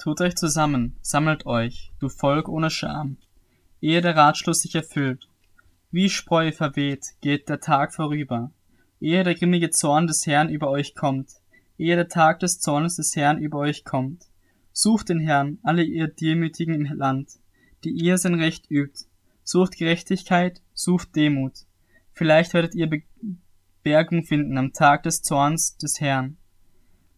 Tut euch zusammen, sammelt euch, du Volk ohne Scham, ehe der Ratschluss sich erfüllt. Wie Spreu verweht, geht der Tag vorüber, ehe der grimmige Zorn des Herrn über euch kommt, ehe der Tag des Zornes des Herrn über euch kommt. Sucht den Herrn, alle ihr Demütigen im Land, die ihr sein Recht übt. Sucht Gerechtigkeit, sucht Demut. Vielleicht werdet ihr Bergung finden am Tag des Zorns des Herrn.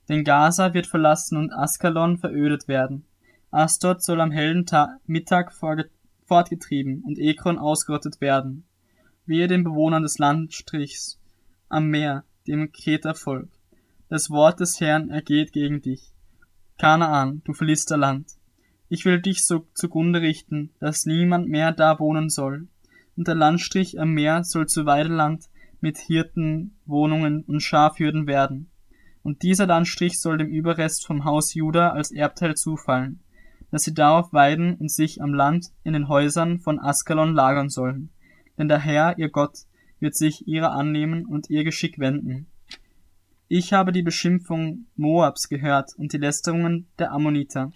Denn Gaza wird verlassen und Askalon verödet werden. Astot soll am hellen Ta Mittag fortgetrieben und Ekron ausgerottet werden. Wehe den Bewohnern des Landstrichs am Meer, dem Kretervolk. Das Wort des Herrn ergeht gegen dich. Kanaan, du verlister Land. Ich will dich so zugrunde richten, dass niemand mehr da wohnen soll. Und der Landstrich am Meer soll zu Weideland mit Hirten, Wohnungen und Schafhürden werden. Und dieser Landstrich soll dem Überrest vom Haus Juda als Erbteil zufallen, dass sie darauf weiden und sich am Land in den Häusern von Askalon lagern sollen. Denn der Herr, ihr Gott, wird sich ihrer annehmen und ihr Geschick wenden. Ich habe die Beschimpfung Moabs gehört und die Lästerungen der Ammoniter,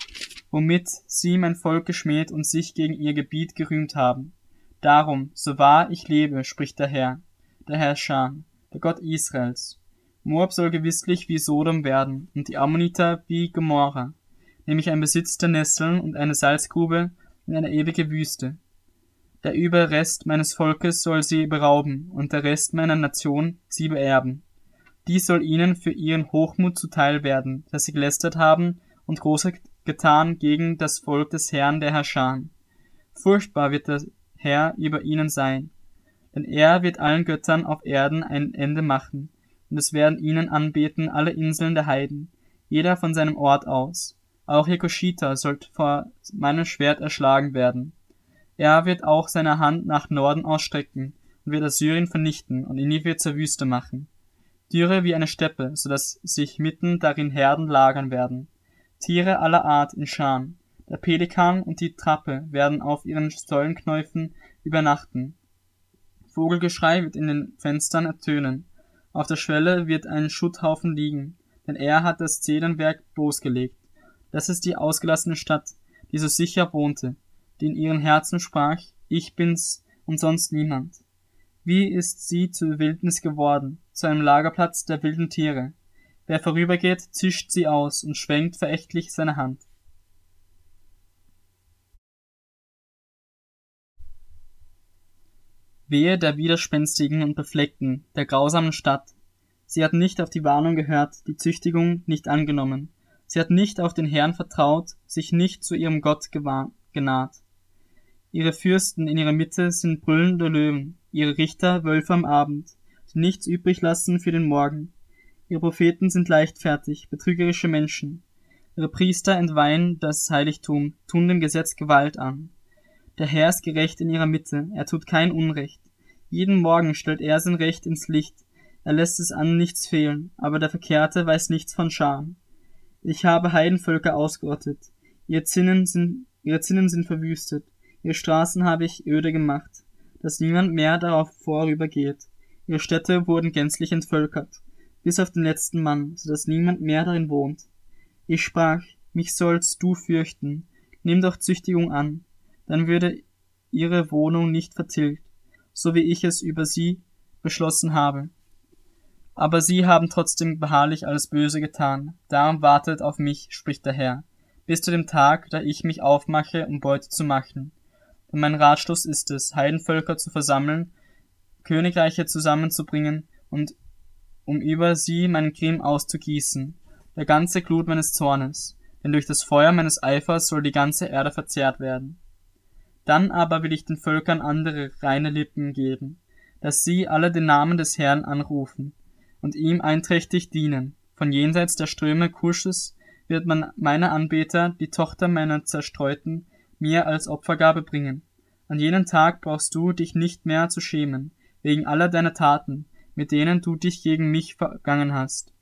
womit sie mein Volk geschmäht und sich gegen ihr Gebiet gerühmt haben. Darum, so wahr ich lebe, spricht der Herr, der Herrscher, der Gott Israels. Moab soll gewisslich wie Sodom werden und die Ammoniter wie Gomorra, nämlich ein Besitz der Nesseln und eine Salzgrube in eine ewige Wüste. Der Überrest meines Volkes soll sie berauben und der Rest meiner Nation sie beerben. Dies soll ihnen für ihren Hochmut zuteil werden, dass sie gelästert haben und Großes getan gegen das Volk des Herrn der Herrscher. Furchtbar wird der Herr über ihnen sein, denn er wird allen Göttern auf Erden ein Ende machen, und es werden ihnen anbeten alle Inseln der Heiden, jeder von seinem Ort aus. Auch Jekoshita sollte vor meinem Schwert erschlagen werden. Er wird auch seine Hand nach Norden ausstrecken und wird Assyrien vernichten und Ninive zur Wüste machen. Dürre wie eine Steppe, so dass sich mitten darin Herden lagern werden. Tiere aller Art in Scharen. Der Pelikan und die Trappe werden auf ihren Säulenknäufen übernachten. Vogelgeschrei wird in den Fenstern ertönen. Auf der Schwelle wird ein Schutthaufen liegen, denn er hat das Zedernwerk bloßgelegt. Das ist die ausgelassene Stadt, die so sicher wohnte, die in ihren Herzen sprach, ich bin's und sonst niemand. Wie ist sie zur Wildnis geworden, zu einem Lagerplatz der wilden Tiere. Wer vorübergeht, zischt sie aus und schwenkt verächtlich seine Hand. Wehe der widerspenstigen und befleckten, der grausamen Stadt. Sie hat nicht auf die Warnung gehört, die Züchtigung nicht angenommen. Sie hat nicht auf den Herrn vertraut, sich nicht zu ihrem Gott genaht. Ihre Fürsten in ihrer Mitte sind brüllende Löwen, ihre Richter Wölfe am Abend, die nichts übrig lassen für den Morgen. Ihre Propheten sind leichtfertig, betrügerische Menschen. Ihre Priester entweihen das Heiligtum, tun dem Gesetz Gewalt an. Der Herr ist gerecht in ihrer Mitte, er tut kein Unrecht. Jeden Morgen stellt er sein Recht ins Licht, er lässt es an nichts fehlen, aber der Verkehrte weiß nichts von Scham. Ich habe Heidenvölker ausgerottet, ihre Zinnen sind, ihre Zinnen sind verwüstet, ihre Straßen habe ich öde gemacht, dass niemand mehr darauf vorübergeht. Ihre Städte wurden gänzlich entvölkert, bis auf den letzten Mann, so dass niemand mehr darin wohnt. Ich sprach, mich sollst du fürchten, nimm doch Züchtigung an, dann würde ihre Wohnung nicht vertilgt, so wie ich es über sie beschlossen habe. Aber sie haben trotzdem beharrlich alles Böse getan, darum wartet auf mich, spricht der Herr, bis zu dem Tag, da ich mich aufmache, um Beute zu machen. Denn mein Ratschluss ist es, Heidenvölker zu versammeln, Königreiche zusammenzubringen und um über sie meinen Grimm auszugießen, der ganze Glut meines Zornes, denn durch das Feuer meines Eifers soll die ganze Erde verzehrt werden. Dann aber will ich den Völkern andere reine Lippen geben, dass sie alle den Namen des Herrn anrufen und ihm einträchtig dienen. Von jenseits der Ströme Kusches wird man meine Anbeter, die Tochter meiner Zerstreuten, mir als Opfergabe bringen. An jenem Tag brauchst du dich nicht mehr zu schämen, wegen aller deiner Taten, mit denen du dich gegen mich vergangen hast.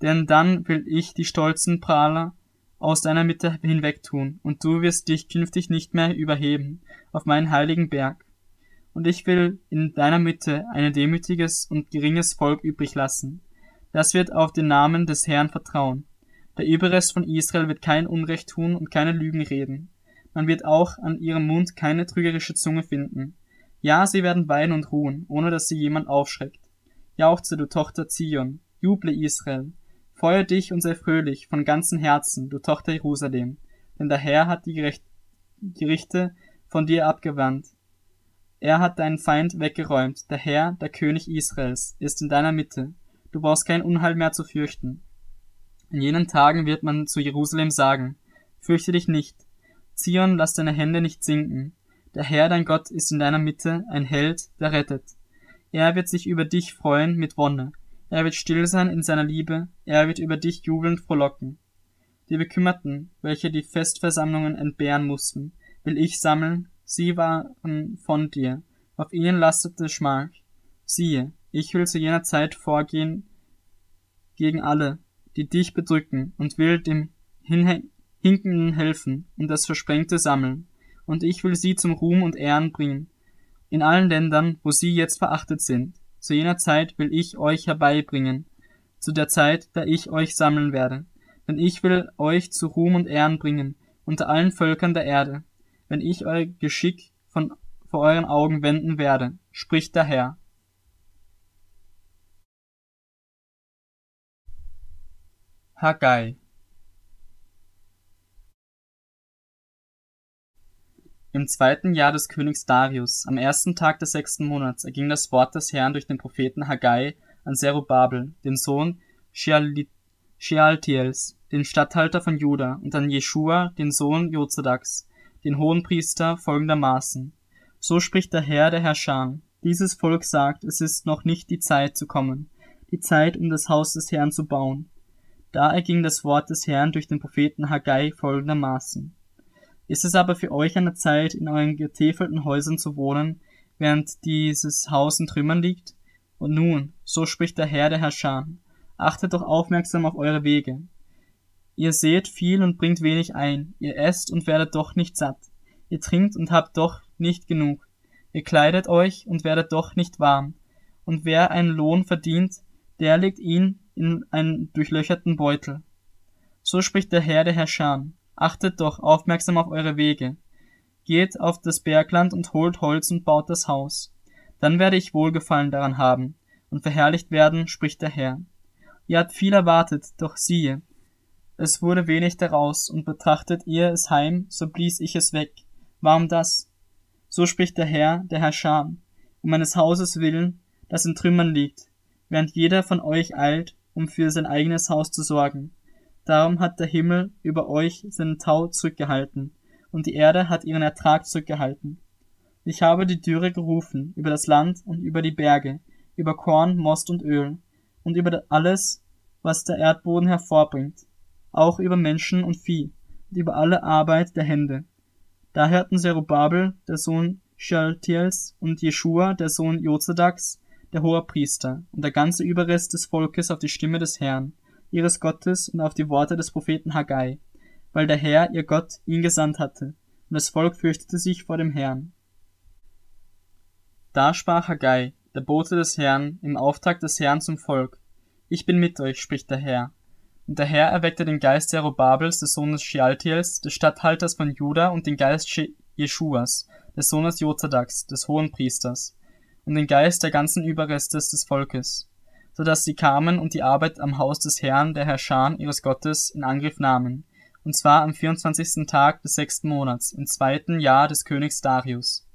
Denn dann will ich die stolzen Prahler aus deiner Mitte hinwegtun, und du wirst dich künftig nicht mehr überheben auf meinen heiligen Berg. Und ich will in deiner Mitte ein demütiges und geringes Volk übrig lassen. Das wird auf den Namen des Herrn vertrauen. Der Überrest von Israel wird kein Unrecht tun und keine Lügen reden. Man wird auch an ihrem Mund keine trügerische Zunge finden. Ja, sie werden weinen und ruhen, ohne dass sie jemand aufschreckt. Jauchze, du Tochter Zion, juble Israel. Freue dich und sei fröhlich von ganzem Herzen, du Tochter Jerusalem, denn der Herr hat die Gerichte von dir abgewandt. Er hat deinen Feind weggeräumt, der Herr, der König Israels, ist in deiner Mitte. Du brauchst kein Unheil mehr zu fürchten. In jenen Tagen wird man zu Jerusalem sagen, fürchte dich nicht. Zion, lass deine Hände nicht sinken. Der Herr, dein Gott, ist in deiner Mitte, ein Held, der rettet. Er wird sich über dich freuen mit Wonne. Er wird still sein in seiner Liebe. Er wird über dich jubelnd frohlocken. Die Bekümmerten, welche die Festversammlungen entbehren mussten, will ich sammeln. Sie waren von dir. Auf ihnen lastete Schmach. Siehe, ich will zu jener Zeit vorgehen gegen alle, die dich bedrücken, und will dem Hinkenden helfen und das Versprengte sammeln. Und ich will sie zum Ruhm und Ehren bringen, in allen Ländern, wo sie jetzt verachtet sind. Zu jener Zeit will ich euch herbeibringen, zu der Zeit, da ich euch sammeln werde. Denn ich will euch zu Ruhm und Ehren bringen, unter allen Völkern der Erde, wenn ich euer Geschick von vor euren Augen wenden werde, spricht der Herr. Haggai Im zweiten Jahr des Königs Darius, am ersten Tag des sechsten Monats, erging das Wort des Herrn durch den Propheten Haggai an Zerubabel, den Sohn Shealtiels, den Statthalter von Juda, und an Jeschua, den Sohn Jozadaks, den Hohenpriester, folgendermaßen. So spricht der Herr der Herrscher. Dieses Volk sagt, es ist noch nicht die Zeit zu kommen, die Zeit, um das Haus des Herrn zu bauen da erging das Wort des Herrn durch den Propheten Haggai folgendermaßen. Ist es aber für euch eine Zeit, in euren getäfelten Häusern zu wohnen, während dieses Haus in Trümmern liegt? Und nun, so spricht der Herr der Herrscher, achtet doch aufmerksam auf eure Wege. Ihr seht viel und bringt wenig ein, ihr esst und werdet doch nicht satt, ihr trinkt und habt doch nicht genug, ihr kleidet euch und werdet doch nicht warm, und wer einen Lohn verdient, der legt ihn in einen durchlöcherten Beutel. So spricht der Herr der Herrscher. Achtet doch aufmerksam auf eure Wege. Geht auf das Bergland und holt Holz und baut das Haus. Dann werde ich Wohlgefallen daran haben und verherrlicht werden, spricht der Herr. Ihr habt viel erwartet, doch siehe, es wurde wenig daraus, und betrachtet ihr es heim, so blies ich es weg. Warum das? So spricht der Herr, der Herrscher, um meines Hauses willen, das in Trümmern liegt, während jeder von euch eilt, um für sein eigenes Haus zu sorgen. Darum hat der Himmel über euch seinen Tau zurückgehalten, und die Erde hat ihren Ertrag zurückgehalten. Ich habe die Dürre gerufen über das Land und über die Berge, über Korn, Most und Öl, und über alles, was der Erdboden hervorbringt, auch über Menschen und Vieh, und über alle Arbeit der Hände. Da hörten Zerubabel, der Sohn Shealtiels, und Jeschua, der Sohn Jozadaks, der Hohepriester und der ganze Überrest des Volkes auf die Stimme des Herrn, ihres Gottes und auf die Worte des Propheten Haggai, weil der Herr, ihr Gott, ihn gesandt hatte, und das Volk fürchtete sich vor dem Herrn. Da sprach Haggai, der Bote des Herrn, im Auftrag des Herrn zum Volk, Ich bin mit euch, spricht der Herr. Und der Herr erweckte den Geist Jerubabels, des Sohnes Shealtiels, des Statthalters von Juda, und den Geist Jeschuas, des Sohnes Jozadaks, des Hohenpriesters, und den Geist der ganzen Überrestes des Volkes, so dass sie kamen und die Arbeit am Haus des Herrn, der Herrscher ihres Gottes, in Angriff nahmen, und zwar am 24. Tag des sechsten Monats, im zweiten Jahr des Königs Darius.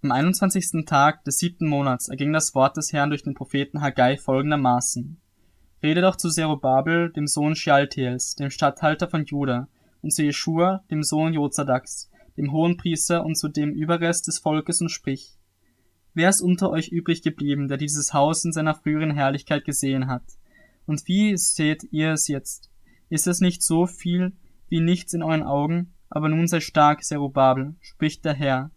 Am 21. Tag des siebten Monats erging das Wort des Herrn durch den Propheten Haggai folgendermaßen. Rede doch zu Zerubabel, dem Sohn Shealtiels, dem Statthalter von Juda, und zu Jeschua, dem Sohn Jozadaks, dem Hohenpriester und zu dem Überrest des Volkes und sprich, Wer ist unter euch übrig geblieben, der dieses Haus in seiner früheren Herrlichkeit gesehen hat? Und wie seht ihr es jetzt? Ist es nicht so viel wie nichts in euren Augen? Aber nun sei stark, Zerubabel, spricht der Herr.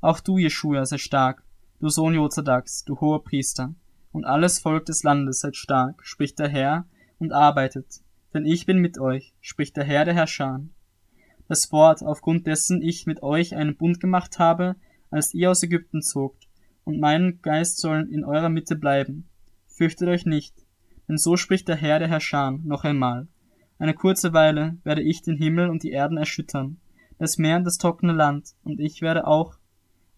Auch du, Jeschua, sei stark, du Sohn Jozadaks, du hoher Priester. Und alles Volk des Landes seid stark, spricht der Herr, und arbeitet, denn ich bin mit euch, spricht der Herr der Herrscher. Das Wort, aufgrund dessen ich mit euch einen Bund gemacht habe, als ihr aus Ägypten zogt, und mein Geist sollen in eurer Mitte bleiben. Fürchtet euch nicht, denn so spricht der Herr, der Herrscher, noch einmal. Eine kurze Weile werde ich den Himmel und die Erden erschüttern, das Meer und das trockene Land, und ich werde auch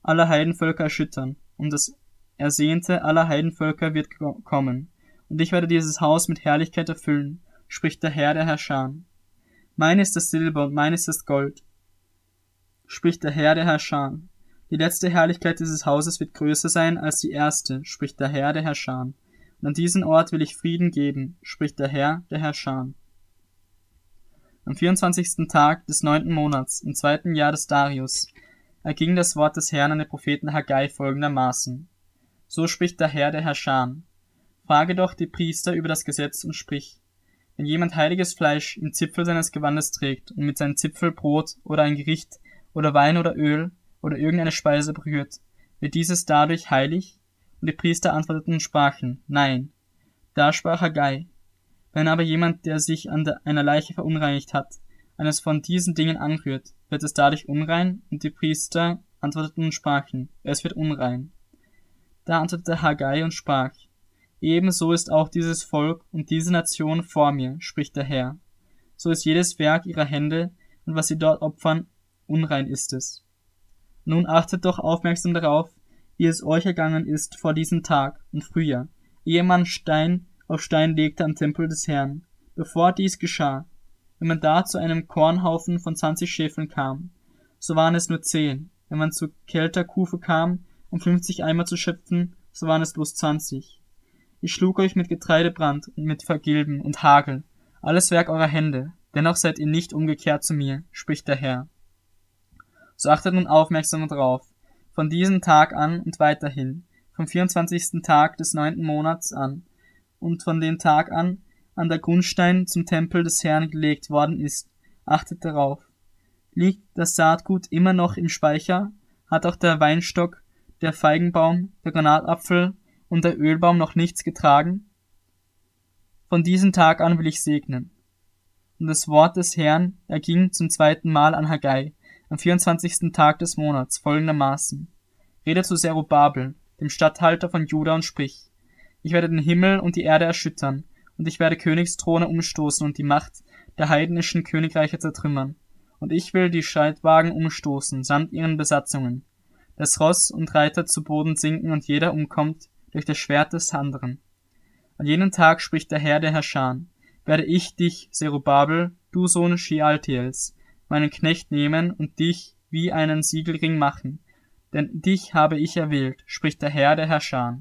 alle Heidenvölker erschüttern, und das Ersehnte aller Heidenvölker wird kommen, und ich werde dieses Haus mit Herrlichkeit erfüllen, spricht der Herr, der Herrscher. Mein ist das Silber und mein ist das Gold, spricht der Herr, der Herrscher. Die letzte Herrlichkeit dieses Hauses wird größer sein als die erste, spricht der Herr, der Herrscher. Und an diesen Ort will ich Frieden geben, spricht der Herr, der Herrscher. Am 24. Tag des neunten Monats, im zweiten Jahr des Darius, erging das Wort des Herrn an den Propheten Haggai folgendermaßen. So spricht der Herr, der Herrscher. Frage doch die Priester über das Gesetz und sprich. Wenn jemand heiliges Fleisch im Zipfel seines Gewandes trägt und mit seinem Zipfel Brot oder ein Gericht oder Wein oder Öl oder irgendeine Speise berührt, wird dieses dadurch heilig? Und die Priester antworteten und sprachen, nein. Da sprach Haggai, wenn aber jemand, der sich an einer Leiche verunreinigt hat, eines von diesen Dingen anrührt, wird es dadurch unrein? Und die Priester antworteten und sprachen, es wird unrein. Da antwortete Haggai und sprach, Ebenso ist auch dieses Volk und diese Nation vor mir, spricht der Herr. So ist jedes Werk ihrer Hände und was sie dort opfern, unrein ist es. Nun achtet doch aufmerksam darauf, wie es euch ergangen ist vor diesem Tag und früher, ehe man Stein auf Stein legte am Tempel des Herrn. Bevor dies geschah, wenn man da zu einem Kornhaufen von zwanzig Schäfeln kam, so waren es nur zehn. Wenn man zu Kelterkufe kam, um fünfzig Eimer zu schöpfen, so waren es bloß zwanzig. Ich schlug euch mit Getreidebrand und mit Vergilben und Hagel, alles Werk eurer Hände, dennoch seid ihr nicht umgekehrt zu mir, spricht der Herr. So achtet nun aufmerksam darauf, von diesem Tag an und weiterhin, vom 24. Tag des neunten Monats an, und von dem Tag an, an der Grundstein zum Tempel des Herrn gelegt worden ist, achtet darauf. Liegt das Saatgut immer noch im Speicher, hat auch der Weinstock, der Feigenbaum, der Granatapfel und der Ölbaum noch nichts getragen? Von diesem Tag an will ich segnen. Und das Wort des Herrn erging zum zweiten Mal an Haggai, am 24. Tag des Monats folgendermaßen. Rede zu Zerubabel, dem Statthalter von Juda und sprich. Ich werde den Himmel und die Erde erschüttern, und ich werde Königsthrone umstoßen und die Macht der heidnischen Königreiche zertrümmern. Und ich will die Streitwagen umstoßen, samt ihren Besatzungen. Das Ross und Reiter zu Boden sinken und jeder umkommt durch das Schwert des anderen. An jenem Tag spricht der Herr der Herrscher, werde ich dich, Zerubabel, du Sohn Shealtiels, meinen Knecht nehmen und dich wie einen Siegelring machen. Denn dich habe ich erwählt, spricht der Herr der Herrscher.